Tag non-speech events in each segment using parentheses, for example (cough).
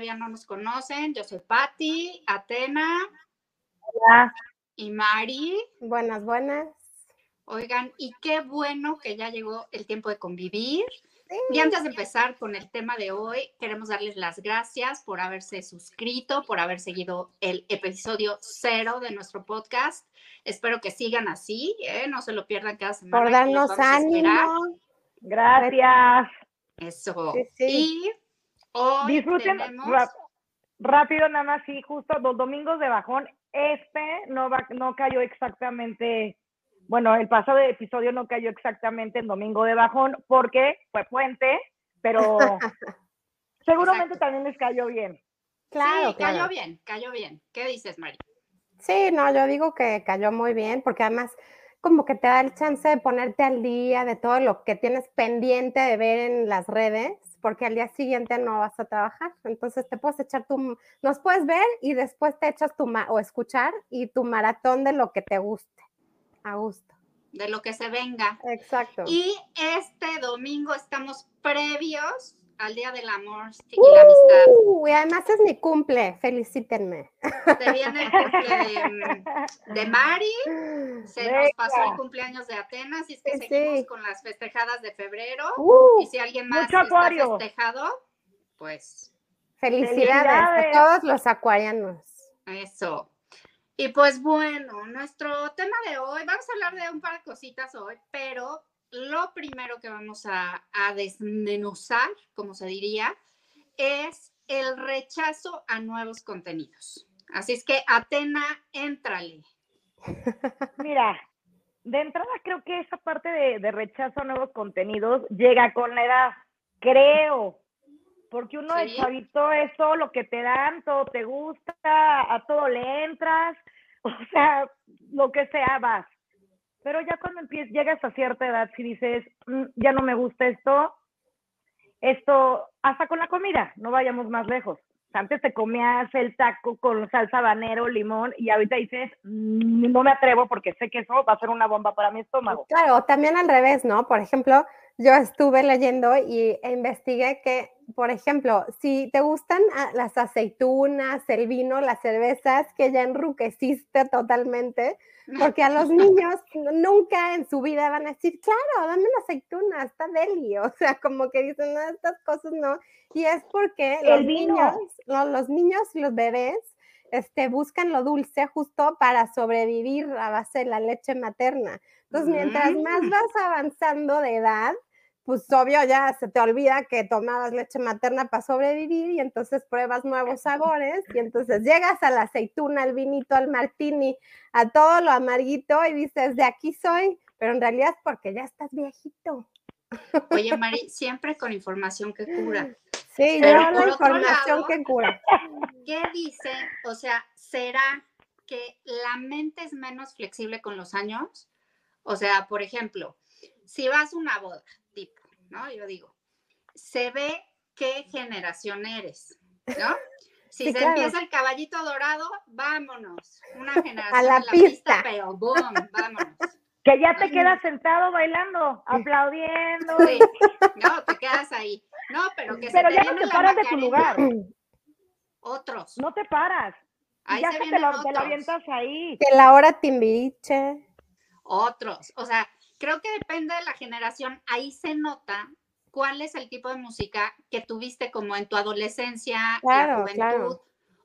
todavía no nos conocen, yo soy Patti, Atena. Hola. Y Mari. Buenas, buenas. Oigan, y qué bueno que ya llegó el tiempo de convivir. Y antes de empezar con el tema de hoy, queremos darles las gracias por haberse suscrito, por haber seguido el episodio cero de nuestro podcast. Espero que sigan así, ¿eh? no se lo pierdan cada semana. Por darnos ánimo. Gracias. Eso. Y hoy Disfruten rápido, nada más, sí, justo los domingos de bajón. Este no, va, no cayó exactamente bueno, el pasado episodio no cayó exactamente en domingo de bajón porque fue puente, pero (laughs) seguramente también les cayó bien. Claro, cayó bien, cayó bien. ¿Qué dices, Mari? Sí, no, yo digo que cayó muy bien porque además como que te da el chance de ponerte al día de todo lo que tienes pendiente de ver en las redes, porque al día siguiente no vas a trabajar. Entonces te puedes echar tu, nos puedes ver y después te echas tu, o escuchar y tu maratón de lo que te guste. A gusto. De lo que se venga. Exacto. Y este domingo estamos previos al Día del Amor y la Amistad. Uh, y además es mi cumple, felicítenme. Se viene el cumple de, Mari, se nos pasó el cumpleaños de Atenas, y es que seguimos con las festejadas de febrero. Uh, y si alguien más está festejado, pues... Felicidades, a todos los acuarianos. Eso. Y pues bueno, nuestro tema de hoy, vamos a hablar de un par de cositas hoy, pero lo primero que vamos a, desmenuzar, como se diría, es el rechazo a nuevos contenidos. Así es que, Atena, éntrale. (laughs) Mira, de entrada creo que esa parte de, de, rechazo a nuevos contenidos llega con la edad, creo. Porque uno de chavito es todo lo que te dan, todo te gusta, a todo le entras, (laughs) o sea, lo que sea vas. Pero ya cuando empiezas, llegas a cierta edad, si dices, mm, ya no me gusta esto, esto, hasta con la comida, no vayamos más lejos. Antes te comías el taco con salsa habanero, limón, y ahorita dices, mm, no me atrevo porque sé que eso va a ser una bomba para mi estómago. Claro, también al revés, ¿no? Por ejemplo, yo estuve leyendo y investigué que, por ejemplo, si te gustan ah, las aceitunas, el vino, las cervezas, que ya enruqueciste totalmente, porque a los (laughs) niños nunca en su vida van a decir, claro, dame una aceituna, está deli, o sea, como que dicen, no, estas cosas no, y es porque los niños, los niños y los bebés este, buscan lo dulce justo para sobrevivir a base de la leche materna. Entonces, mientras más mm. vas avanzando de edad, pues obvio ya se te olvida que tomabas leche materna para sobrevivir y entonces pruebas nuevos sabores y entonces llegas a la aceituna, al vinito, al martini, a todo lo amarguito y dices, de aquí soy, pero en realidad es porque ya estás viejito. Oye, Mari, (laughs) siempre con información que cura. Sí, pero la información que cura. ¿Qué dice? O sea, ¿será que la mente es menos flexible con los años? O sea, por ejemplo, si vas a una boda, ¿no? Yo digo, se ve qué generación eres, ¿no? (laughs) Si se empieza el caballito dorado, vámonos. Una generación (laughs) a la, pista. pero boom, vámonos. Que ya te quedas sentado bailando, aplaudiendo. Sí, (laughs) no, te quedas ahí. No, pero que pero se ya no te paras de tu lugar. Otros. No te paras. Ahí ya se, te, lo, te, avientas ahí. Que la hora timbiriche. Otros. O sea, creo que depende de la generación. Ahí se nota cuál es el tipo de música que tuviste como en tu adolescencia, la juventud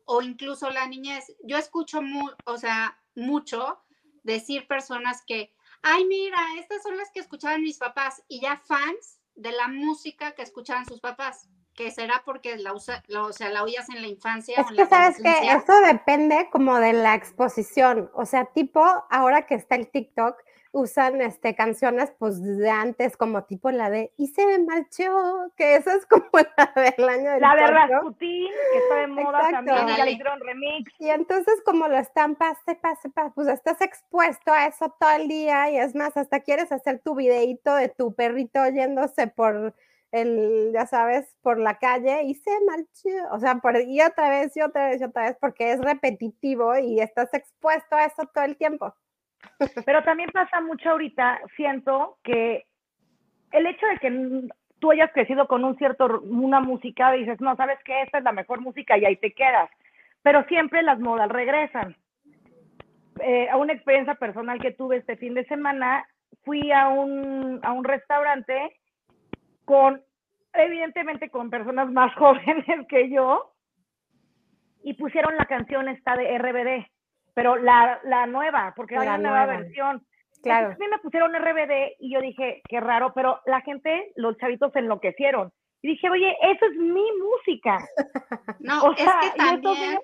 o incluso la niñez. Yo escucho, o sea, mucho decir personas que, ay, mira, estas son las que escuchaban mis papás y ya fans de la música que escuchaban sus papás que será porque la, usa, o sea, la oías en la infancia. Es que sabes que eso depende como de la exposición, o sea, tipo, ahora que está el TikTok, usan este, canciones pues de antes, como tipo la de Y se me marchó, que esa es (laughs) como la del año del La de Rasputin, que está de moda también, ya le hicieron remix. Y entonces como lo están pase, pase, pase, pues estás expuesto a eso todo el día y es más, hasta quieres hacer tu videito de tu perrito yéndose por el, ya sabes, por la calle y se marchó, o sea, por, y otra vez, y otra vez, y otra vez, porque es repetitivo y estás expuesto a eso todo el tiempo. Pero también pasa mucho ahorita, siento que el hecho de que tú hayas crecido con un cierto, una música dices, no, sabes que esta es la mejor música y ahí te quedas. Pero siempre las modas regresan. Eh, a una experiencia personal que tuve este fin de semana, fui a un, a un restaurante con, evidentemente con personas más (laughs) jóvenes que yo, y pusieron la canción esta de RBD, pero la, la nueva, porque hay una nueva versión. Claro. a mí me pusieron RBD y yo dije, qué raro, pero la gente, los chavitos se enloquecieron. Y dije, oye, eso es mi música. No, es que también...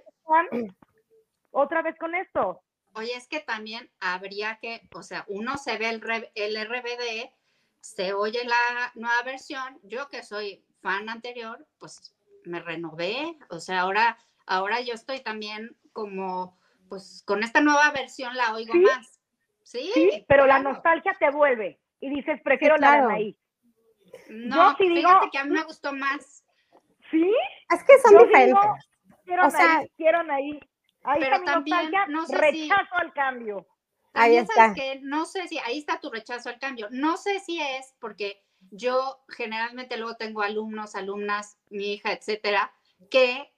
otra vez con esto. Oye, es que también habría que, o sea, uno se ve el, el RBD, se oye la nueva versión. Yo que soy fan anterior, pues me renové. O sea, ahora, ahora yo estoy también como, pues con esta nueva versión la oigo más. Sí, pero la nostalgia te vuelve y dices, prefiero la de Anaí. No, sí fíjate que a mí me gustó más. ¿Sí? Es que son diferentes. o sea, quiero ahí. Ahí pero también, no sé rechazo al cambio. Ahí está. que no sé si, ahí está tu rechazo al cambio. No sé si es porque yo generalmente luego tengo alumnos, alumnas, mi hija, etcétera, que,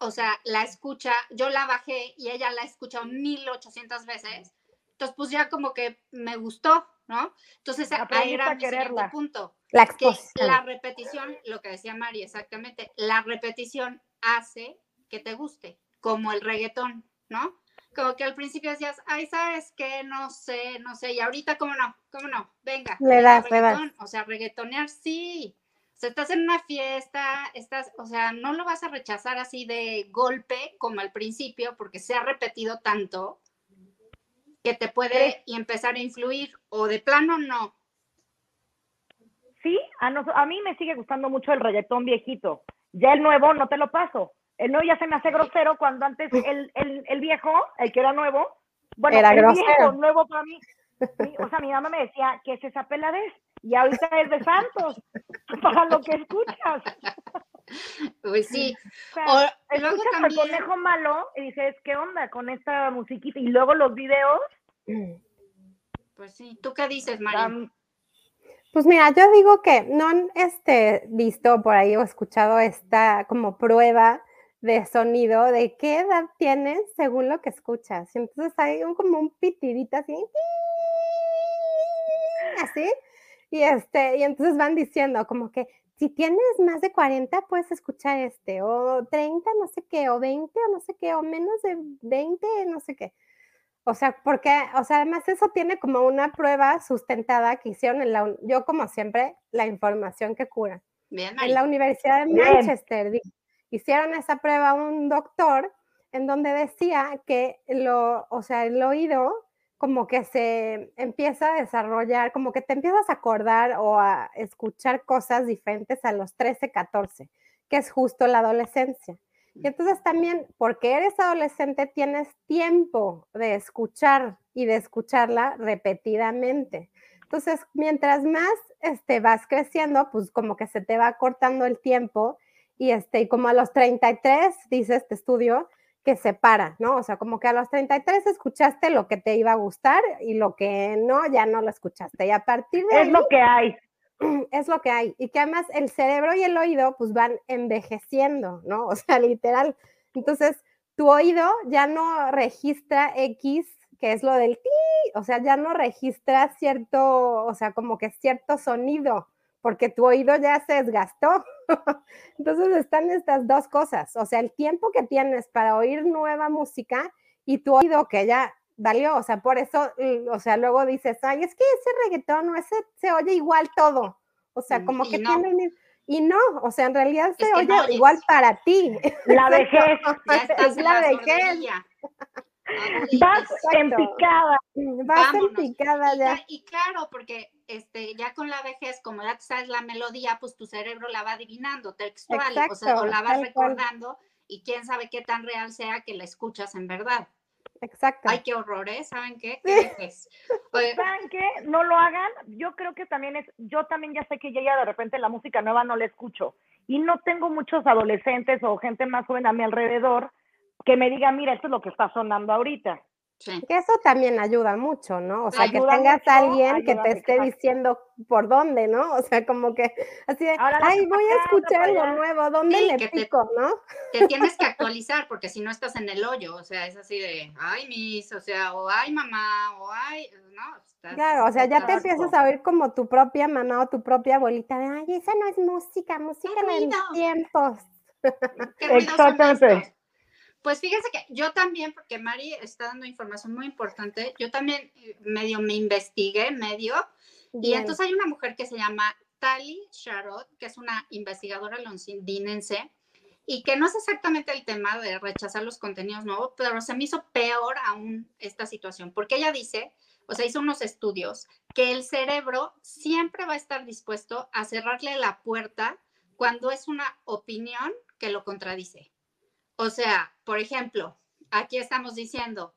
o sea, la escucha, yo la bajé y ella la ha escuchado 1800 veces entonces, pues ya como que me gustó, ¿no? Entonces, ahí era mi siguiente punto. La que la repetición, lo que decía Mari, exactamente, la repetición hace que te guste, como el reggaetón, ¿no? Como que al principio decías, ay, ¿sabes qué? No sé, no sé, y ahorita, ¿cómo no? ¿Cómo no? Venga. Le das, le das. O sea, reggaetonear, sí. O sea, estás en una fiesta, estás, o sea, no lo vas a rechazar así de golpe como al principio, porque se ha repetido tanto que te puede y empezar a influir o de plano no. Sí, a, a mí me sigue gustando mucho el reggaetón viejito. Ya el nuevo no te lo paso. El nuevo ya se me hace grosero cuando antes el, el, el viejo, el que era nuevo, bueno, era el grosero. viejo nuevo para mí. o sea, mi mamá me decía que es esa peladez y ahorita es de Santos (laughs) para lo que escuchas. Pues sí. O luego también... conejo malo y dices, ¿qué onda con esta musiquita? Y luego los videos. Pues sí. ¿Tú qué dices, María? pues mira, yo digo que no han este, visto por ahí o escuchado esta como prueba de sonido de qué edad tienes según lo que escuchas. entonces hay un, como un pitidito así, así, y este, y entonces van diciendo como que si tienes más de 40, puedes escuchar este, o 30, no sé qué, o 20, o no sé qué, o menos de 20, no sé qué. O sea, porque, o sea, además eso tiene como una prueba sustentada que hicieron en la, yo como siempre, la información que cura. Bien, en la Universidad de Manchester hicieron esa prueba un doctor en donde decía que lo, o sea, el oído como que se empieza a desarrollar, como que te empiezas a acordar o a escuchar cosas diferentes a los 13, 14, que es justo la adolescencia. Y entonces también, porque eres adolescente, tienes tiempo de escuchar y de escucharla repetidamente. Entonces, mientras más este, vas creciendo, pues como que se te va cortando el tiempo y este, como a los 33, dice este estudio, que separa, ¿no? O sea, como que a los 33 escuchaste lo que te iba a gustar y lo que no, ya no lo escuchaste. Y a partir de... Es lo que hay. (clears throat) Es lo que hay. Y que además el cerebro y el oído pues van envejeciendo, ¿no? (laughs) O sea, literal. Entonces, tu oído ya no registra X, que es lo del ti, o sea, ya no registra cierto, o sea, como que cierto sonido porque tu oído ya se desgastó. (laughs) Entonces están estas dos cosas, o sea, el tiempo que tienes para oír nueva música y tu oído que ya valió, o sea, por eso, o sea, luego dices, ay, es que ese reggaetón no, ese se oye igual todo, o sea, mm, como que tiene... Y no, o sea, en realidad se oye igual para ti. (laughs) La vejez. (laughs) es la vejez. Vas en picada. Vas en picada ya. Y, claro, porque este, ya con la vejez, como ya sabes la melodía, pues tu cerebro la va adivinando textual, o, sea, o la vas recordando y quién sabe qué tan real sea que la escuchas en verdad. Exacto. Ay, qué horror, ¿eh? ¿Saben qué? (laughs) ¿Saben qué? No lo hagan. Yo creo que también es, yo también ya sé que ya de repente la música nueva no la escucho. Y no tengo muchos adolescentes o gente más joven a mi alrededor que me diga, mira, esto es lo que está sonando ahorita. Que eso también ayuda mucho, ¿no? O sea, que tengas a alguien que te esté diciendo por dónde, ¿no? O sea, como que así de, ay, voy a escuchar algo nuevo, ¿dónde le pico, no? Te tienes que actualizar porque si no estás en el hoyo, o sea, es así de, ay, mis, o sea, o ay, mamá, o ay, no. claro, o sea, ya te empiezas a oír como tu propia mamá o tu propia abuelita de, ay, esa no es música, música en mis tiempos. Exactamente. Pues fíjense que yo también, porque Mari está dando información muy importante, yo también eh, medio me investigué, medio, y entonces hay una mujer que se llama Tali Sharot, que es una investigadora londinense, y que no es exactamente el tema de rechazar los contenidos nuevos, pero se me hizo peor aún esta situación, porque ella dice, o sea, hizo unos estudios, que el cerebro siempre va a estar dispuesto a cerrarle la puerta cuando es una opinión que lo contradice. O sea, por ejemplo, aquí estamos diciendo,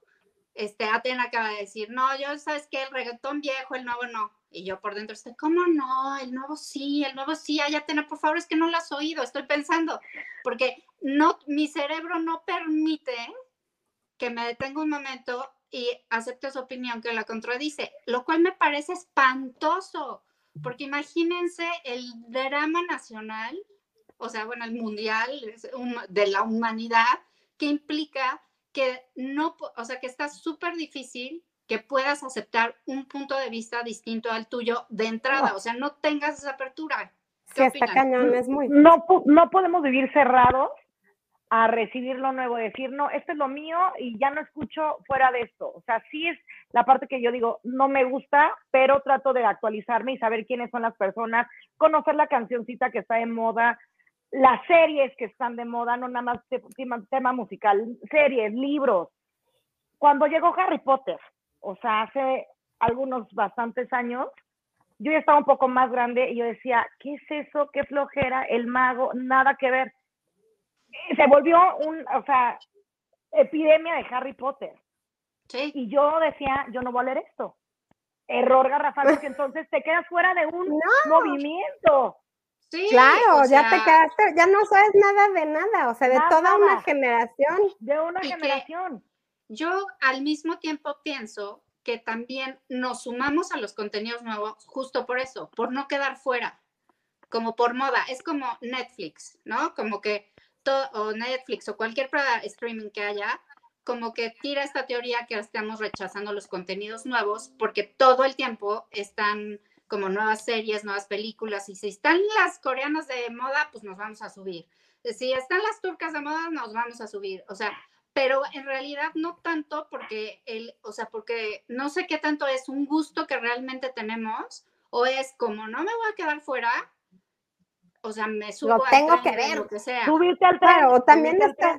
este, Atena acaba de decir, no, yo, ¿sabes qué? El reggaetón viejo, el nuevo no. Y yo por dentro estoy, ¿cómo no? El nuevo sí, el nuevo sí. Ay, Atena, por favor, es que no lo has oído, estoy pensando. Porque no, mi cerebro no permite que me detenga un momento y acepte su opinión que la contradice, lo cual me parece espantoso, porque imagínense el drama nacional o sea, bueno, el mundial de la humanidad, que implica que no, o sea, que está súper difícil que puedas aceptar un punto de vista distinto al tuyo de entrada, o sea, no tengas esa apertura. Sí, está cañón, es muy... No, no podemos vivir cerrados a recibir lo nuevo, decir, no, esto es lo mío y ya no escucho fuera de esto. O sea, sí es la parte que yo digo, no me gusta, pero trato de actualizarme y saber quiénes son las personas, conocer la cancioncita que está en moda, las series que están de moda, no nada más tema, tema musical, series, libros. Cuando llegó Harry Potter, o sea, hace algunos bastantes años, yo ya estaba un poco más grande y yo decía, ¿qué es eso? ¿Qué flojera? El mago, nada que ver. Se volvió un, o sea, epidemia de Harry Potter. Sí. Y yo decía, yo no voy a leer esto. Error garrafal, porque (laughs) entonces te quedas fuera de un movimiento claro, ya te quedaste, ya no sabes nada de nada, o sea, de toda una generación. De una generación. Yo al mismo tiempo pienso que también nos sumamos a los contenidos nuevos justo por eso, por no quedar fuera, como por moda. Es como Netflix, ¿no? Como que todo, o Netflix o cualquier streaming que haya, como que tira esta teoría que estamos rechazando los contenidos nuevos porque todo el tiempo están como nuevas series, nuevas películas, y si están las coreanas de moda, pues nos vamos a subir. Si están las turcas de moda, nos vamos a subir. O sea, pero en realidad no tanto porque el, o sea, porque no sé qué tanto es un gusto que realmente tenemos o es como no me voy a quedar fuera, o sea, me subo lo tengo que ver, lo que sea. Subirte al tren, también está,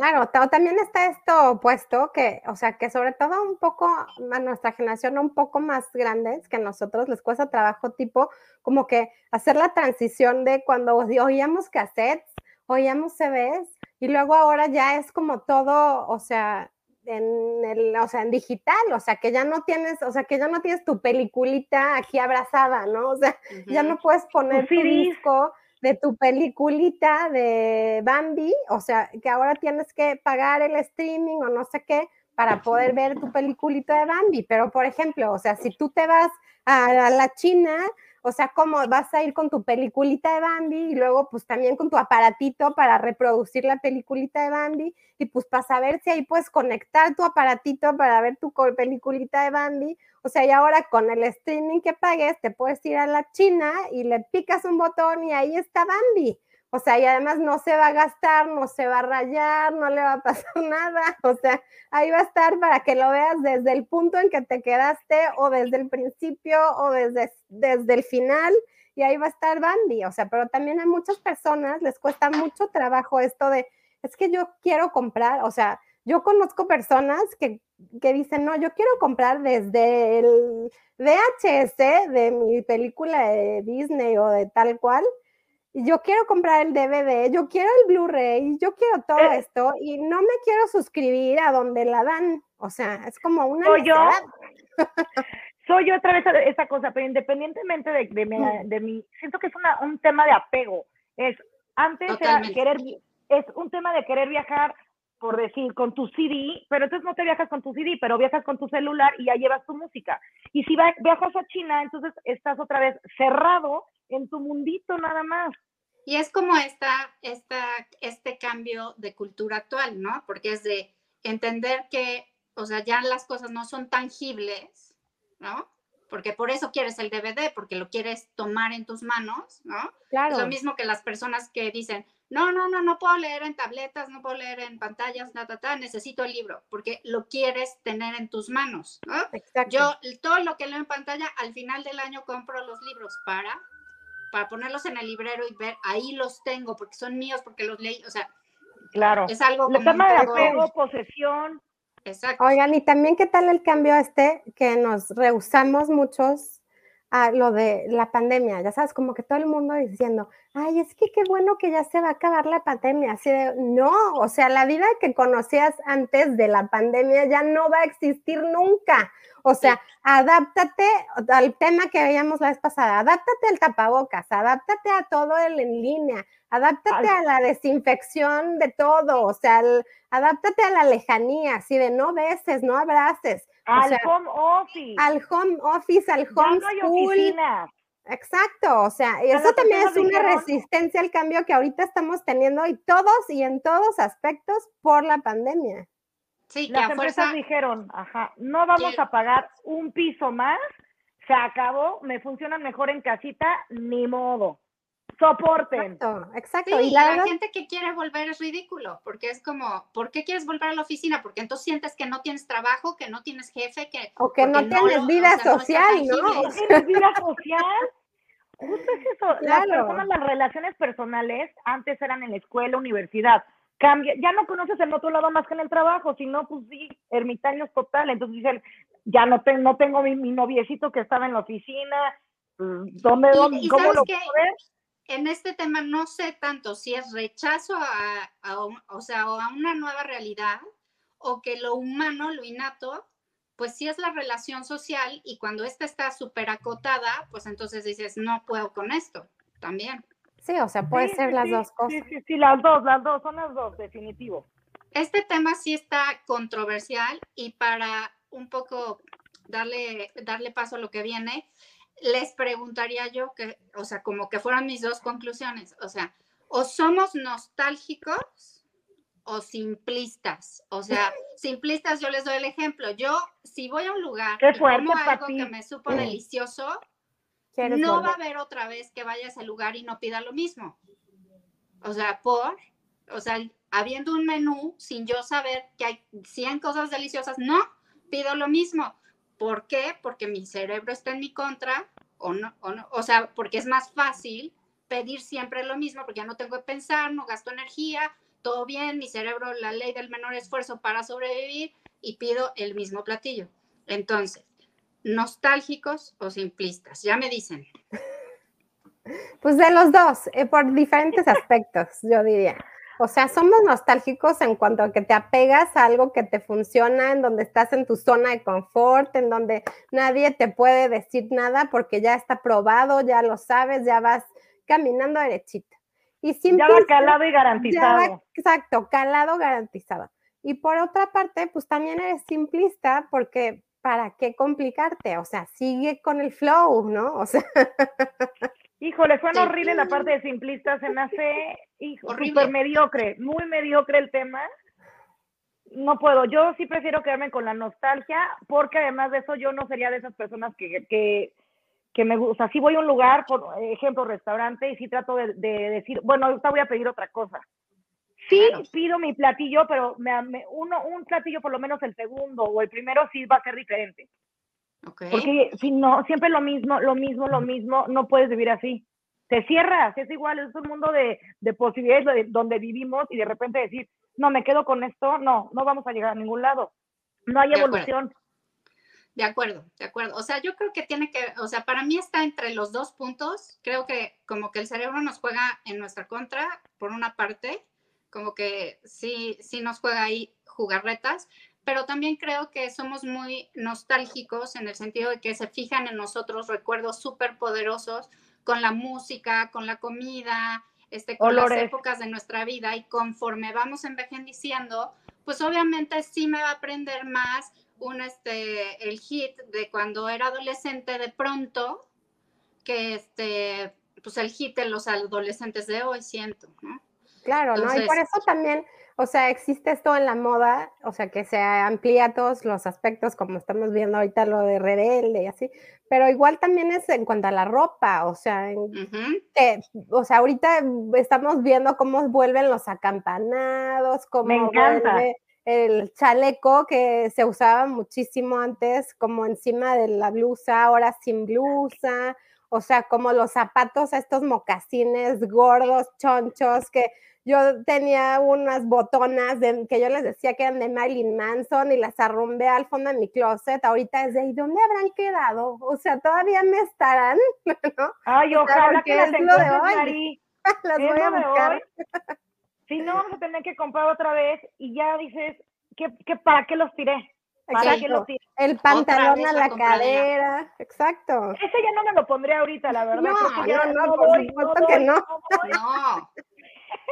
Claro, también está esto opuesto, que, o sea, que sobre todo un poco a nuestra generación, un poco más grandes que nosotros, les cuesta trabajo tipo como que hacer la transición de cuando oíamos cassettes, oíamos CDs, y luego ahora ya es como todo, o sea, en el, o sea, en digital, o sea, que ya no tienes, o sea, que ya no tienes tu peliculita aquí abrazada, ¿no? O sea, ya no puedes poner tu disco de tu peliculita de Bambi, o sea, que ahora tienes que pagar el streaming o no sé qué para poder ver tu peliculita de Bambi. Pero, por ejemplo, o sea, si tú te vas a la China, o sea, ¿cómo vas a ir con tu peliculita de Bambi y luego pues también con tu aparatito para reproducir la peliculita de Bambi y pues para saber si ahí puedes conectar tu aparatito para ver tu peliculita de Bambi? O sea, y ahora con el streaming que pagues te puedes ir a la China y le picas un botón y ahí está Bambi. O sea, y además no se va a gastar, no se va a rayar, no le va a pasar (laughs) nada. O sea, ahí va a estar para que lo veas desde el punto en que te quedaste o desde el principio o desde, desde el final. Y ahí va a estar Bambi. O sea, pero también a muchas personas les cuesta mucho trabajo esto de, es que yo quiero comprar, o sea, yo conozco personas que, que dicen, no, yo quiero comprar desde el VHS de mi película de Disney o de tal cual yo quiero comprar el DVD, yo quiero el Blu-ray, yo quiero todo eh. esto y no me quiero suscribir a donde la dan. O sea, es como una. Soy yo. soy yo otra vez esa cosa, pero independientemente de, de, mi, de mi, siento que es una, un tema de apego. Es antes era querer, es un tema de querer viajar por decir, con tu CD, pero entonces no te viajas con tu CD, pero viajas con tu celular y ya llevas tu música. Y si viajas a China, entonces estás otra vez cerrado en tu mundito nada más. Y es como esta, esta, este cambio de cultura actual, ¿no? Porque es de entender que, o sea, ya las cosas no son tangibles, ¿no? Porque por eso quieres el DVD, porque lo quieres tomar en tus manos, ¿no? Claro. Es lo mismo que las personas que dicen, no, no, no, no puedo leer en tabletas, no puedo leer en pantallas, ta, ta, ta, necesito el libro, porque lo quieres tener en tus manos, ¿no? Exacto. Yo todo lo que leo en pantalla, al final del año compro los libros para, para ponerlos en el librero y ver, ahí los tengo, porque son míos, porque los leí, o sea, claro. Es algo como... El tema de apego, posesión. Exacto. Oigan, y también qué tal el cambio este que nos rehusamos muchos a lo de la pandemia, ya sabes, como que todo el mundo diciendo, ay, es que qué bueno que ya se va a acabar la pandemia, así de, no, o sea, la vida que conocías antes de la pandemia ya no va a existir nunca, o sea, adáptate al tema que veíamos la vez pasada, adáptate al tapabocas, adáptate a todo el en línea, adáptate a la desinfección de todo, o sea, adáptate a la lejanía, así de no beses, no abraces, al home office. Al home office, al home school. Exacto, o sea, eso también es una resistencia al cambio que ahorita estamos teniendo y todos y en todos aspectos por la pandemia. Sí, las empresas dijeron, ajá, no vamos a pagar un piso más, se acabó, me funcionan mejor en casita, ni modo soporten. Exacto, exacto. y la, gente que quiere volver es ridículo, porque es como, ¿por qué quieres volver a la oficina? Porque entonces sientes que no tienes trabajo, que no tienes jefe, que... O que no tienes vida social, ¿no? ¿no? tienes vida social? Justo es eso. Las personas, las relaciones personales antes eran en la escuela, universidad. Cambia, ya no conoces el otro lado más que en el trabajo, sino pues sí, ermitaños total. Entonces dicen, ya no, no tengo mi, noviecito que estaba en la oficina, mm, ¿dónde, dónde cómo lo puedo ver? En este tema no sé tanto si es rechazo a, o sea, a una nueva realidad o que lo humano, lo innato, pues sí es la relación social y cuando esta está súper acotada, pues entonces dices, no puedo con esto también. Sí, o sea, puede ser las dos cosas. Sí, sí, sí, las dos, las dos, son las dos, definitivo. Este tema sí está controversial y para un poco darle, darle paso a lo que viene, les preguntaría yo que, o sea, como que fueran mis dos conclusiones, o sea, o somos nostálgicos o simplistas. O sea, (laughs) simplistas, yo les doy el ejemplo. Yo, si voy a un lugar y como algo que me supo delicioso, no va a haber otra vez que vaya a ese lugar y no pida lo mismo. O sea, por, o sea, habiendo un menú sin yo saber que hay 100 cosas deliciosas, no, pido lo mismo. ¿Por qué? Porque mi cerebro está en mi contra o no, o no, sea, porque es más fácil pedir siempre lo mismo porque ya no tengo que pensar, no gasto energía, todo bien, mi cerebro, la ley del menor esfuerzo para sobrevivir y pido el mismo platillo. Entonces, nostálgicos o simplistas, ya me dicen. (laughs) Pues de los dos, eh, por diferentes aspectos, yo diría. O sea, somos nostálgicos en cuanto a que te apegas a algo que te funciona, en donde estás en tu zona de confort, en donde nadie te puede decir nada porque ya está probado, ya lo sabes, ya vas caminando derechito. Y ya va calado y garantizado. exacto, calado garantizado. Y por otra parte, pues también eres simplista porque ¿para qué complicarte? O sea, sigue con el flow, ¿no? O sea. (laughs) Híjole, suena horrible la parte de simplista, se me hace súper mediocre, muy mediocre el tema. No puedo, yo sí prefiero quedarme con la nostalgia, porque además de eso yo no sería de esas personas que, que, que me gusta. Si voy a un lugar, por ejemplo, restaurante, y sí trato de, decir, bueno, ahorita voy a pedir otra cosa. Sí pido mi platillo, pero me, uno, un platillo por lo menos el segundo o el primero sí va a ser diferente. Porque si no, siempre lo mismo, lo mismo, lo mismo, no puedes vivir así. Te cierras, es igual, es un mundo de, de posibilidades donde vivimos y de repente decir, no, me quedo con esto, no, no vamos a llegar a ningún lado. No hay evolución. De acuerdo, de acuerdo. O sea, yo creo que tiene que, o sea, para mí está entre los dos puntos. Creo que como que el cerebro nos juega en nuestra contra, por una parte, como que sí, sí nos juega ahí jugarretas, pero también creo que somos muy nostálgicos en el sentido de que se fijan en nosotros recuerdos súper poderosos con la música, con la comida, este, con las épocas de nuestra vida y conforme vamos envejeciendo, pues obviamente sí me va a aprender más un este el hit de cuando era adolescente de pronto que este pues el hit de los adolescentes de hoy siento, ¿no? Claro, ¿no? Y por eso también, o sea, existe esto en la moda, o sea, que se amplía todos los aspectos, como estamos viendo ahorita lo de rebelde y así, pero igual también es en cuanto a la ropa, o sea, o sea, ahorita estamos viendo cómo vuelven los acampanados, cómo vuelve el chaleco que se usaba muchísimo antes, como encima de la blusa, ahora sin blusa, o sea, como los zapatos, estos mocasines gordos, chonchos, que yo tenía unas botonas que yo les decía que eran de Marilyn Manson y las arrumbé al fondo de mi closet. Ahorita es de, ¿y dónde habrán quedado? O sea, todavía me estarán, (laughs) ¿no? Ay, ojalá que las es lo de hoy. (laughs) las voy a buscar. Si (laughs) no, vamos a tener que comprar otra vez y ya dices, ¿qué, qué, ¿para qué los tiré? Exacto. El pantalón a la cadera. Exacto. Ese ya no me lo pondré ahorita, la verdad. No, no, por supuesto que no. No.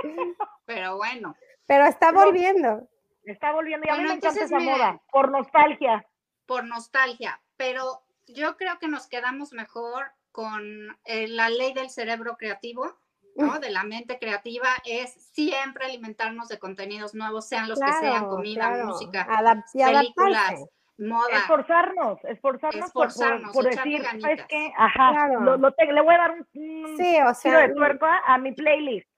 (laughs) Pero bueno. Pero está volviendo. Está volviendo y a mí me encanta esa moda, por nostalgia. Por nostalgia, pero yo creo que nos quedamos mejor con eh, la ley del cerebro creativo, ¿no? De la mente creativa, es siempre alimentarnos de contenidos nuevos, sean los que sean, comida, música, películas. Moda. Esforzarnos, esforzarnos, esforzarnos por, decir, ¿sabes qué? Ajá, lo, le voy a dar un, sí, o sea, de tuerca a mi playlist.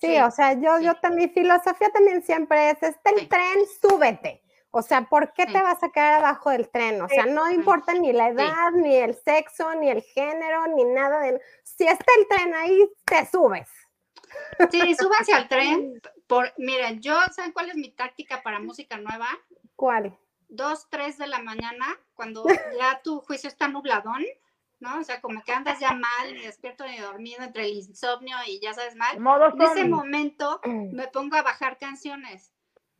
Sí, o sea, yo, yo mi filosofía también siempre es, está el tren, súbete. O sea, ¿por qué te vas a quedar abajo del tren? O sea, no importa ni la edad, ni el sexo, ni el género, ni nada de... Si está el tren ahí, te subes. Sí, súbanse al tren. (laughs) Por, miren, yo, ¿saben cuál es mi táctica para música nueva? ¿Cuál? Dos, tres de la mañana, cuando (laughs) ya tu juicio está nubladón, ¿no? O sea, como que andas ya mal, ni despierto ni dormido entre el insomnio y ya sabes mal. en ese momento (clears throat) me pongo a bajar canciones.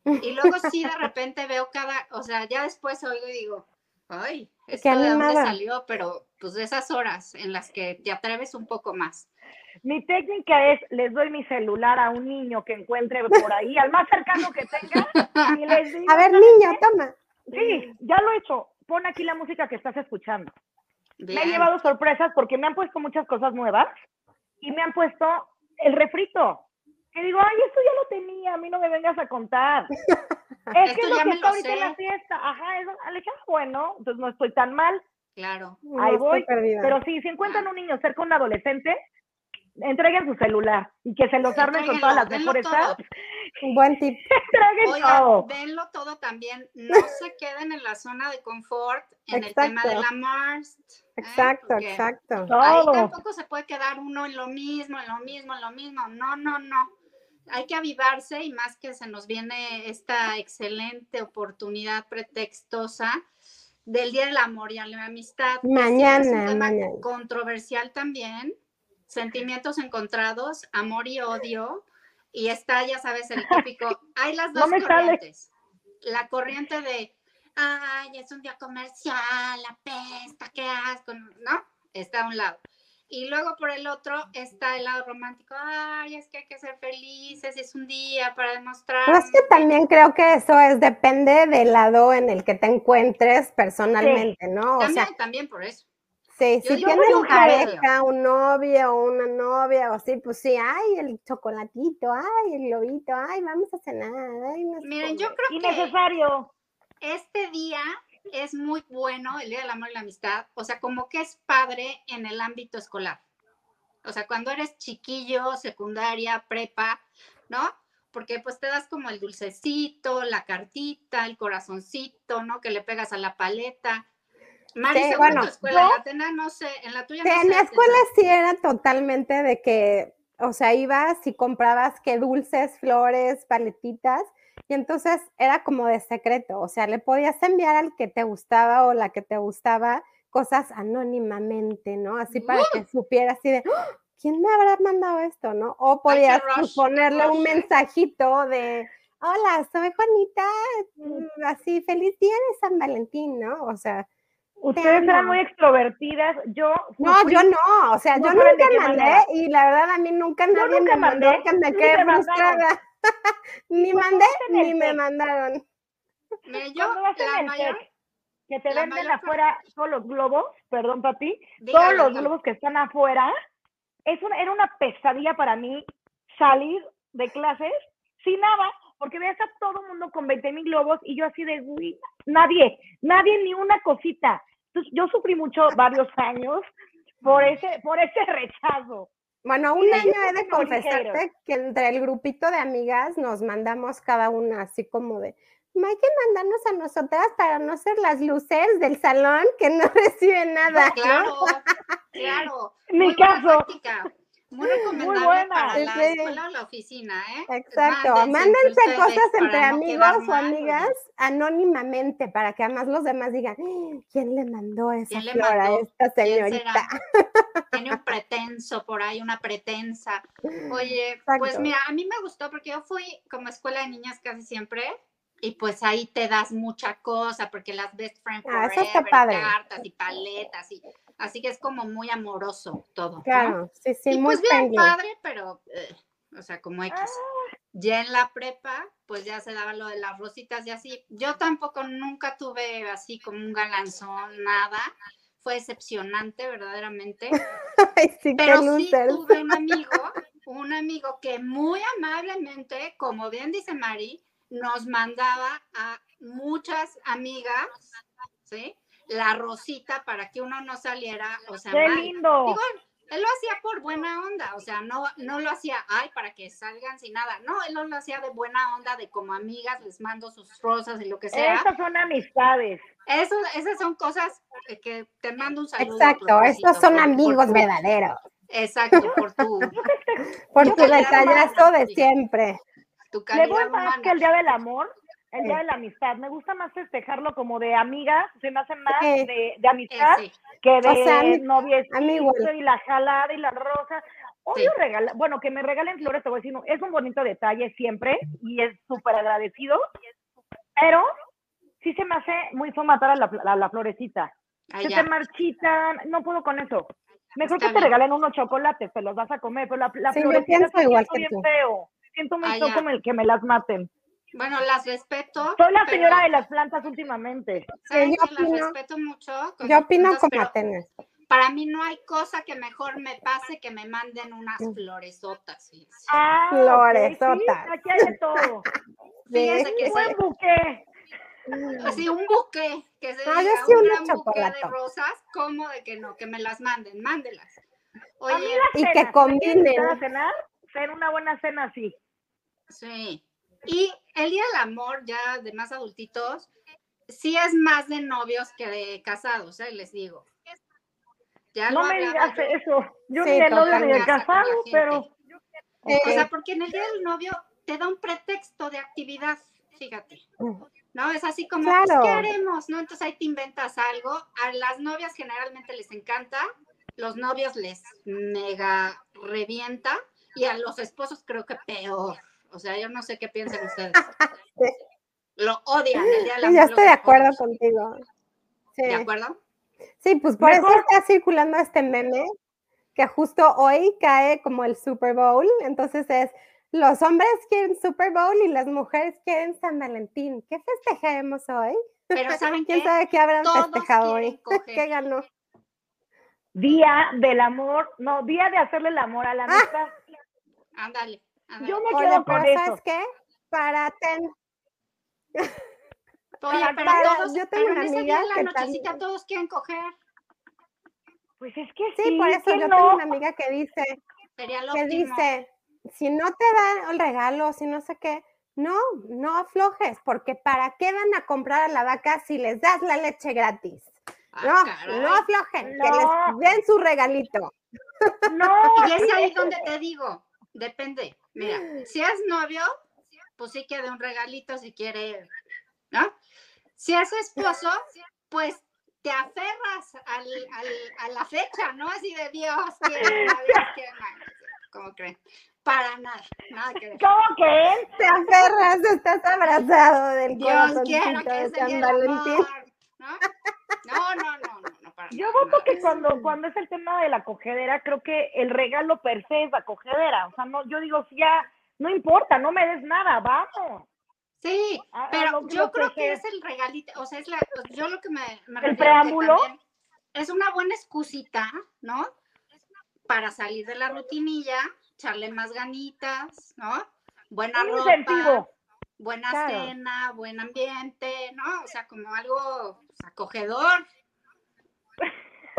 (clears throat) Y luego sí, de repente veo cada, o sea, ya después oigo y digo, ay, esto de dónde salió, pero pues de esas horas en las que te atreves un poco más. Mi técnica es, les doy mi celular a un niño que encuentre por ahí, al más cercano que tenga, y les (laughs) digo, A ver, niño, toma. Sí, ya lo he hecho. Pon aquí la música que estás escuchando. Me he llevado sorpresas porque me han puesto muchas cosas nuevas y me han puesto el refrito. Que digo, ay, esto ya lo tenía, a mí no me vengas a contar. (laughs) es que es lo que está ahorita en la fiesta. Ajá, eso, le dije, ah, bueno, entonces no estoy tan mal. Claro. Ahí voy. Pero si se encuentran un niño cerca de un adolescente, entreguen su celular y que se los armen con todas las mejores (laughs) Un buen tip. (laughs) Entreguen todo. Denlo todo también. No se queden en la zona de confort en el tema de la Mars. ¿eh? Exacto, exacto. Ahí tampoco se puede quedar uno en lo mismo, en lo mismo, en lo mismo. No, no, no. Hay que avivarse y más que se nos viene esta excelente oportunidad pretextosa del Día del Amor y la Amistad. Mañana, mañana. Controversial también sentimientos encontrados, amor y odio, y está, ya sabes, el (laughs) típico, hay las dos corrientes. La corriente de, ay, es un día comercial, la pesta, qué asco, ¿no? Está a un lado. Y luego por el otro está el lado romántico, ay, es que hay que ser felices, es un día para demostrar. Pero es que también creo que eso es, depende del lado en el que te encuentres personalmente, ¿no? O también, también por eso. Sí, si tienes una pareja, un novio o una novia o así, pues sí, ay, el chocolatito, ay, el globito, ay, vamos a cenar. Ay, Miren, yo creo Innecesario. que este día es muy bueno, el Día del Amor y la Amistad, o sea, como que es padre en el ámbito escolar. O sea, cuando eres chiquillo, secundaria, prepa, ¿no? Porque pues te das como el dulcecito, la cartita, el corazoncito, ¿no? Que le pegas a la paleta Marisa, bueno, escuela, en no sé, en la tuya En la escuela sí era totalmente de que, o sea, ibas y comprabas que dulces, flores, paletitas, y entonces era como de secreto, o sea, le podías enviar al que te gustaba o la que te gustaba cosas anónimamente, ¿no? Así para que supiera así de, ¡Ah! ¿quién me habrá mandado esto, no? O podías ponerle un mensajito de, hola, soy Juanita, mm, así, feliz día de San Valentín, ¿no? O sea, Ustedes eran muy extrovertidas, yo... No, yo no, o sea, yo nunca mandé y la verdad a mí nunca nadie me mandó que me quedé frustrada. (laughs) ni mandé, ni me mandaron. Me, yo, la mayor, que te venden afuera todos los globos, perdón, papi, todos los globos que están afuera, es era una pesadilla para mí salir de clases sin nada, porque veías a todo el mundo con 20 mil globos y yo así de, uy, nadie, nadie ni una cosita. Entonces, yo sufrí mucho varios (laughs) años por ese, por ese rechazo. Bueno, un año he de confesarte que entre el grupito de amigas nos mandamos cada una así como de, hay que mandarnos a nosotras para no ser las luces del salón que no (laughs) reciben nada. Claro, claro. Mi caso. Muy recomendable buena. para la escuela o la oficina, ¿eh? Exacto. Mándense, cosas entre amigos o amigas anónimamente para que además los demás digan, ¡Ah! ¿quién le mandó esa flor a esta señorita? (laughs) Tiene un pretenso por ahí, una pretensa. Oye, pues mira, a mí me gustó porque yo fui como escuela de niñas casi siempre y pues ahí te das mucha cosa porque las best friends ah, forever, cartas y paletas y así que es como muy amoroso todo. Claro, sí, sí, y pues bien padre, pero eh, o sea, como X. Ah. Ya en la prepa, pues ya se daba lo de las rositas y así. Yo tampoco nunca tuve así como un galanzón, nada. Fue decepcionante, verdaderamente. (laughs) pero sí tuve un (laughs) amigo, un amigo que muy amablemente, como bien dice Mari, nos mandaba a muchas amigas, ¿sí? La rosita para que uno no saliera, o sea, ¡Qué lindo! él lo hacía por buena onda, o sea, no, no lo hacía, ay, para que salgan sin nada, no, él lo hacía de buena onda, de como amigas, les mando sus rosas y lo que sea. Esas son amistades. Eso, esas son cosas que te mando un saludo. Exacto, estos son amigos verdaderos. Exacto, por tu... (laughs) por tu detallazo de siempre. Tu calidad más que el Día del Amor, el Día de la Amistad. Me gusta más festejarlo como de amiga, se me hace más de, de, amistad que de o y la jalada y la rosa. Odio regalar, bueno, que me regalen flores, te voy a decir, es un bonito detalle siempre y es súper agradecido, pero sí se me hace muy fue matar a la, la, florecita. se te marchitan, no puedo con eso. Mejor que te regalen unos chocolates, te los vas a comer, pero la, la sí, florecita es igual que bien feo siento muy ah, como el que me las maten. Bueno, las respeto. Soy la señora de las plantas últimamente. Sí, yo opino, las respeto mucho. Yo opino como Atenas. Para mí no hay cosa que mejor me pase que me manden unas floresotas. Ah, floresotas. aquí hay de todo. (laughs) Fíjense que un buque. Así, un buque, que se ah, diga, un gran buque de rosas, ¿cómo de que no? Que me las manden, mándelas. Oye, y que combinen. Ser una buena cena así. Sí. Y el Día del Amor, ya de más adultitos, sí es más de novios que de casados, ¿eh? les digo. Ya no me digas eso. Yo ni de novio ni de casado, pero. O sea, porque en el Día del Novio te da un pretexto de actividad, fíjate. ¿no? Es así como, pues, ¿qué haremos? ¿no? Entonces ahí te inventas algo. A las novias generalmente les encanta, los novios les mega revienta y a los esposos creo que peor. O sea, yo no sé qué piensan ustedes. (laughs) Lo odian el día de la Ya estoy de acuerdo contigo. ¿De acuerdo? Sí, pues por eso está circulando este meme que justo hoy cae como el Super Bowl. Entonces es, los hombres quieren Super Bowl y las mujeres quieren San Valentín. ¿Qué festejaremos hoy? Pero (laughs) ¿saben ¿Quién sabe qué habrán festejado hoy? (laughs) ¿Qué ganó? Día del amor, no, día de hacerle el amor a la amistad. Ándale. Yo me quedo con eso. ¿sabes qué? Para ten... (laughs) Oye, pero todos, yo tengo una amiga la nochecita todos quieren coger. Pues es que sí, por eso yo tengo una amiga que dice, que dice, si no te dan el regalo, si no sé qué, no, no aflojes, porque ¿para qué van a comprar a la vaca si les das la leche gratis? Ah, no, no aflojen, que les den su regalito. No. (laughs) Y es ahí donde te digo, depende. Mira, si es novio, pues sí que de un regalito si quiere, ¿no? Si es esposo, pues te aferras al, al, a la fecha, ¿no? Así de Dios, (laughs) ¿cómo creen? Para nada, nada que ver. ¿Cómo que? Te aferras, estás abrazado del Dios quiero que San Valentín. ¿no? No, no, no, no, para Yo voto que cuando, cuando es el tema de la cogedera, creo que el regalo per se es la cogedera. O sea, no, yo digo, si ya no importa, no me des nada, vamos. Sí, pero yo creo que, es el regalito, o sea, es la, yo lo que me, me el preámbulo es una buena excusita, ¿no? Para salir de la rutinilla, echarle más ganitas, ¿no? Buena ropa, buena cena, buen ambiente, ¿no? O sea, como algo acogedor.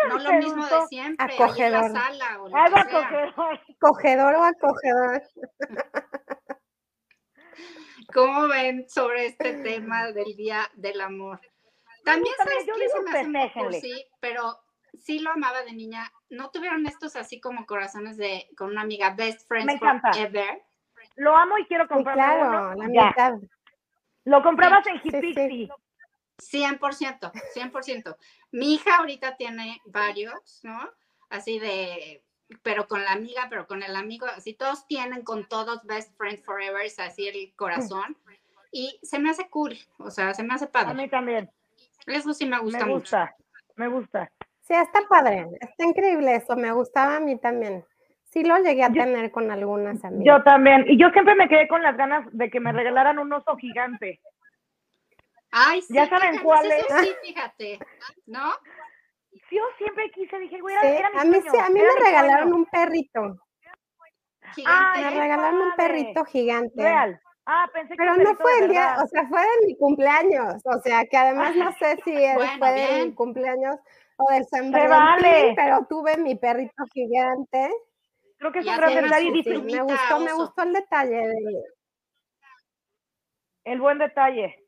No lo mismo de siempre, acogedor. en la sala o lo que acogedor. Acogedor o acogedor. (laughs) ¿Cómo ven sobre este tema del Día del Amor? También sabes que se me hace sí, pero sí lo amaba de niña. ¿No tuvieron estos así como corazones de con una amiga best friends forever? Lo amo y quiero comprar. claro, la mitad. Lo comprabas en Hipixi. 100%, 100%. Mi hija ahorita tiene varios, ¿no? Así de pero con la amiga, pero con el amigo, así todos tienen con todos Best Friends Forever, así el corazón. Y se me hace cool, o sea, se me hace padre. A mí también. Eso sí me gusta, me gusta Me gusta. Sí, está padre, está increíble eso, me gustaba a mí también. Sí lo llegué a tener con algunas amigas. Yo también, y yo siempre me quedé con las ganas de que me regalaran un oso gigante. Ay, sí, ya saben cuál es. Sí, fíjate, ¿no? yo siempre quise, dije, güey, era, mi a mí, sí, a mí me regalaron un perrito. Gigante. me regalaron un perrito gigante. Real. Ah, pensé Pero no fue el día, o sea, fue de mi cumpleaños. O sea, que además no sé si (laughs) fue de mi cumpleaños o del San Valentín, pero tuve mi perrito gigante. Creo que es un gran detalle. me gustó, me gustó el detalle. El buen detalle.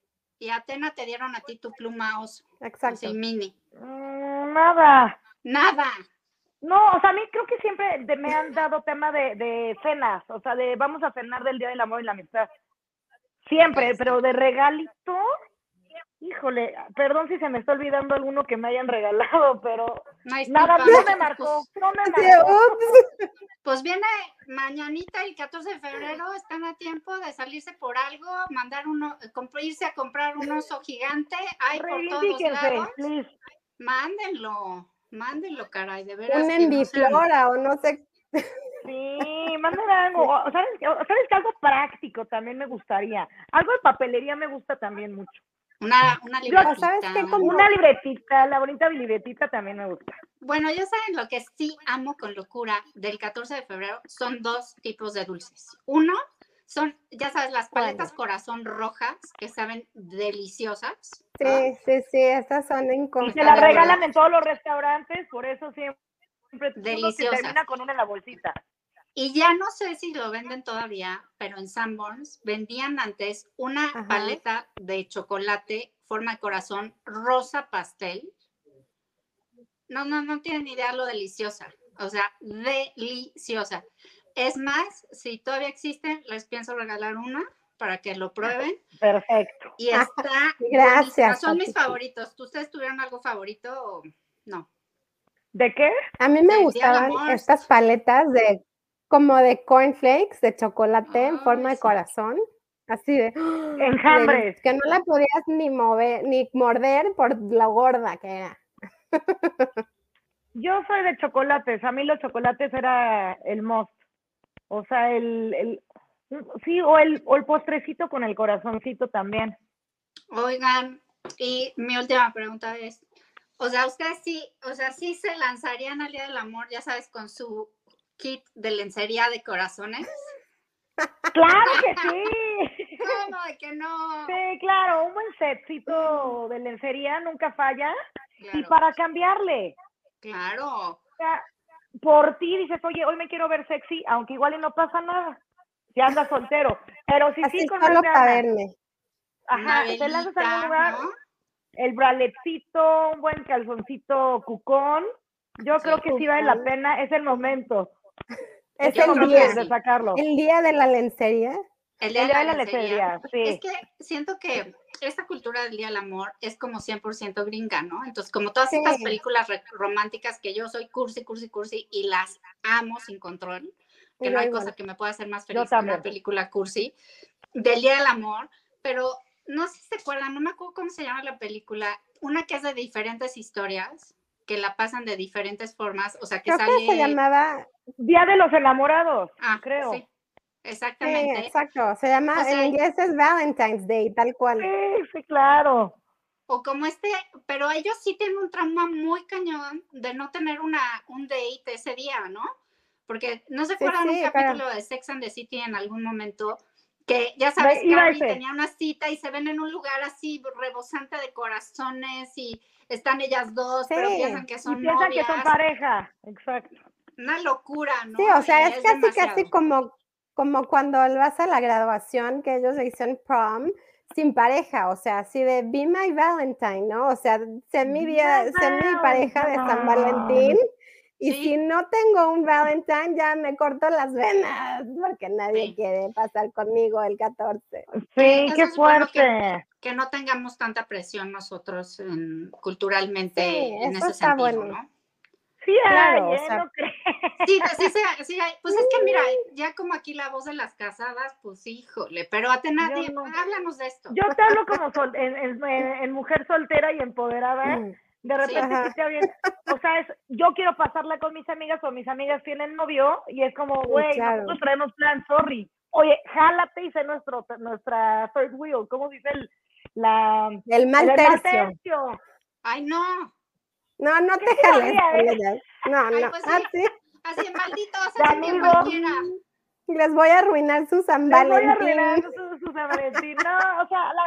Y Atena te dieron a ti tu pluma oso. Exacto. Así, mini. Mm, nada. Nada. No, o sea, a mí creo que siempre me han dado tema de, de cenas, o sea, de vamos a cenar del Día del Amor y la Amistad. Siempre, pero de regalito, Híjole, perdón si se me está olvidando alguno que me hayan regalado, pero nada, no me marcó, no me marcó. Pues viene mañanita el 14 de febrero, están a tiempo de salirse por algo, mandar uno, irse a comprar un oso gigante, hay por todos lados. Mándenlo, mándenlo, caray, de veras. Un enviflora o no sé. Sí, manden algo, ¿sabes, ¿sabes que algo práctico también me gustaría? Algo de papelería me gusta también mucho. Una, una libretita. ¿sabes qué? Como una libretita, la bonita libretita también me gusta. Bueno, ya saben lo que sí amo con locura del 14 de febrero son dos tipos de dulces. Uno son, ya sabes, las paletas corazón rojas que saben deliciosas. Sí, sí, sí, esas son incomparables. Y se las regalan en todos los restaurantes, por eso siempre, siempre deliciosas. termina con una en la bolsita. Y ya no sé si lo venden todavía, pero en Sanborns vendían antes una paleta de chocolate, forma de corazón, rosa pastel. No, no, no tienen idea lo deliciosa. O sea, deliciosa. Es más, si todavía existen, les pienso regalar una para que lo prueben. Perfecto. Y está. (laughs) Gracias. Son mis favoritos. ¿Ustedes tuvieron algo favorito o no? ¿De qué? A mí me gustaban estas paletas de como de cornflakes de chocolate en forma de corazón, así de (gasps) enjambres, que no la podías ni mover, ni morder por la gorda que era. (laughs) Yo soy de chocolates, a mí los chocolates era el most, o sea, el, el sí, o el, o el postrecito con el corazoncito también. Oigan, y mi última pregunta es, o sea, ustedes sí, o sea, sí se lanzarían al Día del Amor, ya sabes, con su kit de lencería de corazones? (laughs) Claro que (laughs) sí. ¿Cómo de que no? Sí, claro, un buen setcito de lencería nunca falla. Y para cambiarle. Claro. O sea, por ti dices, oye, hoy me quiero ver sexy, aunque igual y no pasa nada. Si andas soltero. Pero si sí con solo para verme. Ajá, te lanzas a un lugar, el braletcito, un buen calzoncito cucón. Yo creo que sí vale la pena, es el momento. Es el día de sacarlo. El día de la lencería. El día, de la lencería, sí. Es que siento que esta cultura del Día del Amor es como 100% gringa, ¿no? Entonces, como todas estas películas románticas que yo soy cursi, cursi, cursi y las amo sin control, que no hay cosa que me pueda hacer más feliz que una película cursi, del Día del Amor, pero no sé si se acuerdan, no me acuerdo cómo se llama la película, una que es de diferentes historias, que la pasan de diferentes formas, o sea, que creo sale... Que se llamaba Día de los Enamorados, ah, creo. Exactamente. Sí, exacto. Se llama, en inglés es Valentine's Day, tal cual. Sí, sí, claro. O como este, pero ellos sí tienen un trauma muy cañón de no tener una, un date ese día, ¿no? Porque no se acuerdan un capítulo de Sex and the City en algún momento que ya sabes, Carrie tenía una cita y se ven en un lugar así rebosante de corazones y están ellas dos, pero piensan que son y piensan que son pareja, exacto. Una locura, ¿no? Sí, o sea, es, casi casi como como cuando vas a la graduación que ellos dicen prom sin pareja, o sea, así de be my Valentine, ¿no? O sea, sé mi día, sé mi pareja de San Valentín. Y si no tengo un Valentine, ya me corto las venas, porque nadie quiere pasar conmigo el 14. Sí, qué fuerte. que, no tengamos tanta presión nosotros culturalmente en ese sentido, ¿no? Sí, claro, ¿eh? sí, sí, sí, pues es que mira, ya como aquí la voz de las casadas, pues híjole, pero a nadie, háblanos de esto. Yo te hablo como en, mujer soltera y empoderada, mm. de repente sí, bien, o sea, es, yo quiero pasarla con mis amigas o mis amigas tienen novio y es como, güey, nosotros traemos plan, sorry, oye, jálate, hice nuestro, nuestra third wheel, ¿cómo dice el, la, el mal tercio? Ay, no. No, no te jales No, no. Pues así, así maldito, así cualquiera. Les voy a arruinar su San Valentín. Les voy a arruinar su, San Valentín. No, o sea, la,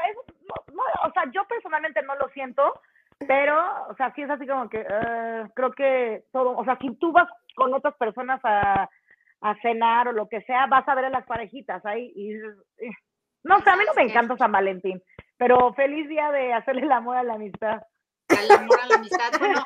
no, o sea, yo personalmente no lo siento, pero, o sea, sí es así como que uh, creo que todo, o sea, si tú vas con otras personas a, a cenar o lo que sea, vas a ver a las parejitas ahí y eh, no sé, a mí no me encanta San Valentín, pero feliz día de hacerle el amor a la amistad al amor a la amistad. Bueno,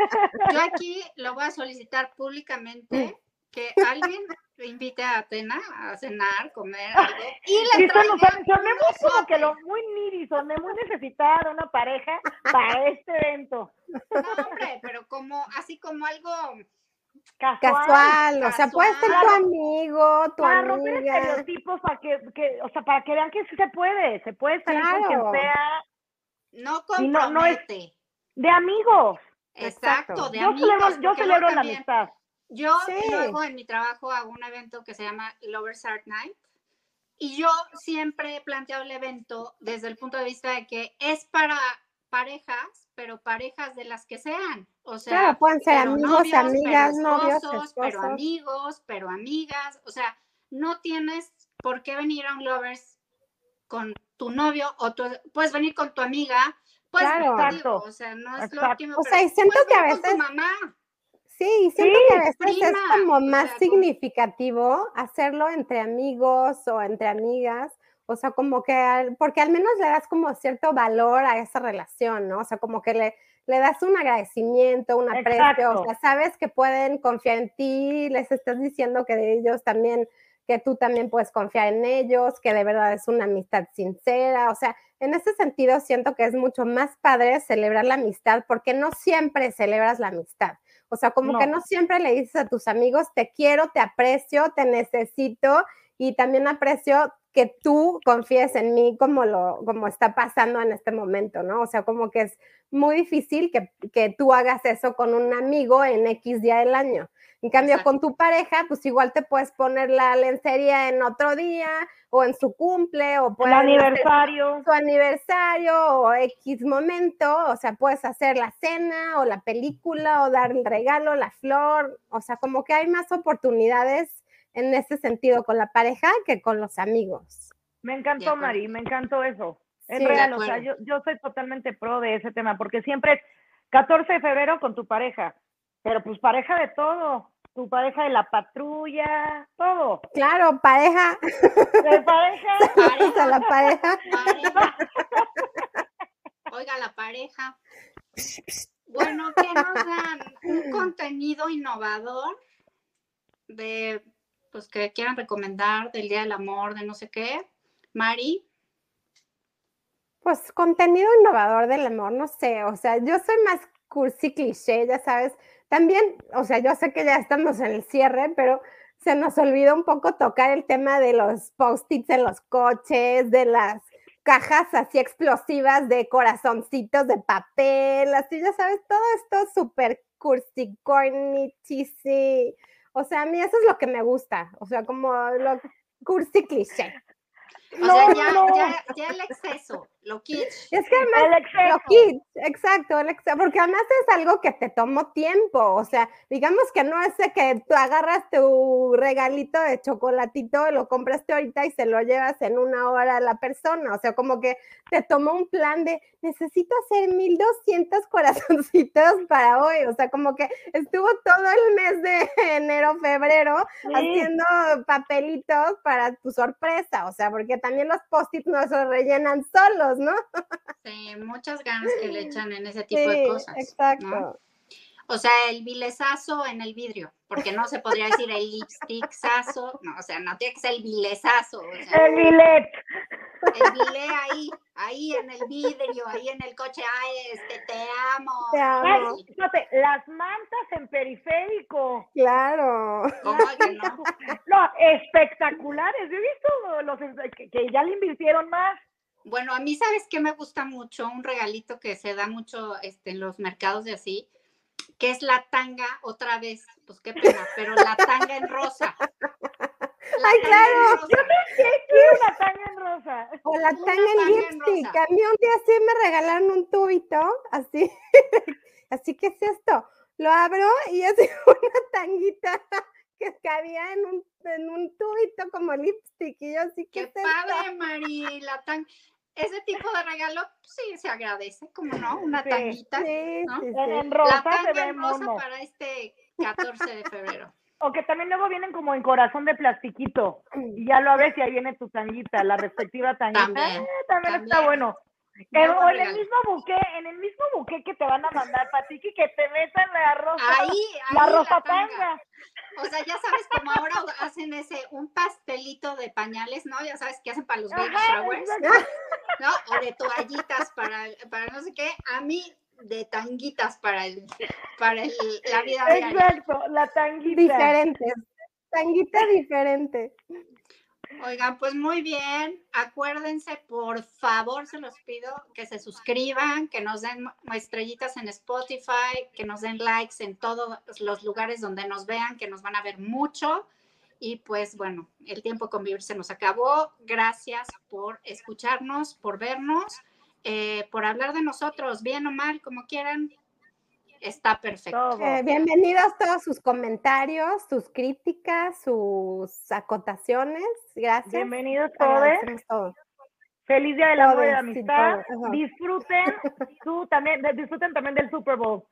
yo aquí lo voy a solicitar públicamente que alguien le invite a Atena a cenar, comer algo y le sonemos como que lo muy niri, sonemos necesitar una pareja para este evento. No, hombre, pero como, así como algo casual, o sea, puede ser tu amigo, tu para amiga. estereotipos para que, que, o sea, para que vean que sí se puede, se puede salir con quien sea. No compromete de amigos. Exacto, de amigos. Celebro, yo celebro la amistad. Yo luego en mi trabajo hago un evento que se llama Lovers Art Night y yo siempre he planteado el evento desde el punto de vista de que es para parejas, pero parejas de las que sean. O sea, pueden ser amigos, amigas, novios, esposos. pero amigos, pero amigas. O sea, no tienes por qué venir a un Lovers con tu novio o tu, puedes venir con tu amiga pues, claro, o sea, no es lo que O sea, y siento que a veces. Sí, siento que a veces es como más significativo hacerlo entre amigos o entre amigas. O sea, como que, porque al menos le das como cierto valor a esa relación, ¿no? O sea, como que le, le das un agradecimiento, un aprecio, o sea, sabes que pueden confiar en ti, les estás diciendo que ellos también, que tú también puedes confiar en ellos, que de verdad es una amistad sincera, o sea, en ese sentido siento que es mucho más padre celebrar la amistad porque no siempre celebras la amistad. O sea, como que no siempre le dices a tus amigos, te quiero, te aprecio, te necesito y también aprecio que tú confíes en mí como lo como está pasando en este momento, ¿no? O sea, como que es muy difícil que, que tú hagas eso con un amigo en X día del año. En cambio, con tu pareja, pues igual te puedes poner la lencería en otro día o en su cumple o el aniversario. Su aniversario o X momento, o sea, puedes hacer la cena o la película o dar el regalo, la flor, o sea, como que hay más oportunidades en ese sentido con la pareja que con los amigos. Me encantó, Mari, me encantó eso. En real, o sea, yo, yo soy totalmente pro de ese tema, porque siempre es 14 de febrero con tu pareja, pero pues pareja de todo, tu pareja de la patrulla, todo. Claro, pareja. De pareja. (laughs) pareja. la pareja. Oiga, la pareja. Bueno, ¿qué nos dan? Un contenido innovador de, pues, que quieran recomendar del Día del Amor, de no sé qué. Mari. Pues contenido innovador del amor, no sé, o sea, yo soy más cursi cliché, ya sabes, también, o sea, yo sé que ya estamos en el cierre, pero se nos olvidó un poco tocar el tema de los post-its en los coches, de las cajas así explosivas de corazoncitos de papel, así ya sabes, todo esto súper cursi, corny, cheesy. O sea, a mí eso es lo que me gusta. O sea, como lo cursi cliché. O sea, ya, ya, ya, el exceso, lo kitsch. Es que además, lo kitsch, exacto, porque además es algo que te tomó tiempo, o sea, digamos que no es que tú agarras tu regalito de chocolatito, lo compraste ahorita y se lo llevas en una hora a la persona, o sea, como que te tomó un plan de, necesito hacer 1200 corazoncitos (laughs) para hoy, o sea, como que estuvo todo el mes de (laughs) enero, febrero haciendo papelitos para tu sorpresa, o sea, porque también los post-its no se rellenan solos, ¿no? Sí, muchas ganas que le echan en ese tipo de cosas. Exacto. O sea, el vilezazo en el vidrio, porque no se podría decir el lipsticksazo, no, o sea, no tiene que ser el vilezazo. el bilet. El vile ahí, ahí en el vidrio, ahí en el coche, ay, este, te amo. Te amo. las mantas en periférico. Claro. ¿Cómo que no? No, espectaculares. Yo he visto los que, que ya le invirtieron más. Bueno, a mí, ¿sabes qué me gusta mucho? Un regalito que se da mucho este, en los mercados de así que es la tanga otra vez, pues qué pena, pero la tanga en rosa. Ay, claro. Yo quiero una tanga en rosa. O la tanga en lipstick. A mí un día sí me regalaron un tubito, así. (laughs) así que es esto. Lo abro y es (laughs) una tanguita que cabía en un, en un tubito como lipstick. Y yo así que. Qué padre, Mari, la tanga ese tipo de regalo pues, sí se agradece, como no, una tanguita, ¿no? en rosa la tanga se ve en rosa para este 14 de febrero. (laughs) O que también luego vienen como en corazón de plastiquito. Y ya lo ves y ahí viene tu tanguita, la respectiva tanguita. También, eh, también, está bueno. O en el mismo buque, en el mismo buque que te van a mandar, Patiki, que te metan la rosa. Ahí, ahí la rosa tanga. O sea, ya sabes como ahora hacen ese, un pastelito de pañales, ¿no? Ya sabes que hacen para los baby showers, ¿no? O de toallitas para, para no sé qué. A mí, de tanguitas para el, para el, la vida diaria. Exacto, la tanguita. Diferente, tanguita diferente. Oigan, pues muy bien. Acuérdense, por favor, se los pido que se suscriban, que nos den estrellitas en Spotify, que nos den likes en todos los lugares donde nos vean, que nos van a ver mucho. Y pues bueno, el tiempo convivir se nos acabó. Gracias por escucharnos, por vernos, eh, por hablar de nosotros, bien o mal, como quieran. Está perfecto. Eh, bienvenidos todos sus comentarios, sus críticas, sus acotaciones. Gracias. Bienvenidos todos. Feliz día del amor y la amistad. Disfruten (laughs) tú también, disfruten también del Super Bowl.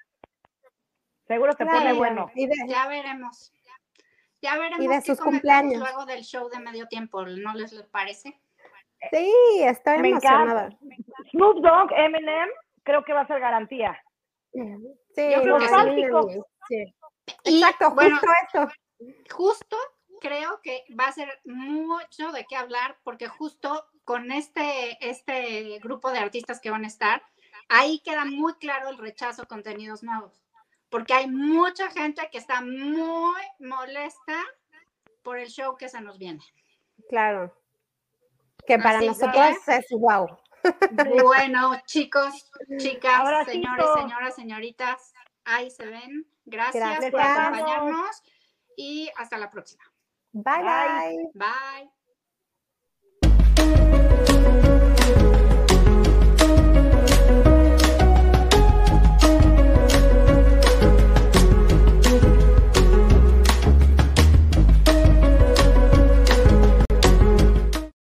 Seguro se pone bueno. ya veremos. Ya veremos y de sus cumpleaños. luego del show de medio tiempo, ¿no les parece? Sí, estoy Me emocionada. Snoop Dogg, Eminem, creo que va a ser garantía. Sí, Yo creo que sí. Exacto, justo eso. Justo creo que va a ser mucho de qué hablar porque justo con este, este grupo de artistas que van a estar, ahí queda muy claro el rechazo a contenidos nuevos, porque hay mucha gente que está muy molesta por el show que se nos viene. Claro. Que para nosotros es wow. Bueno, chicos, chicas, señores, señoras, señoritas, ahí se ven. Gracias, por acompañarnos y hasta la próxima. bye. Bye.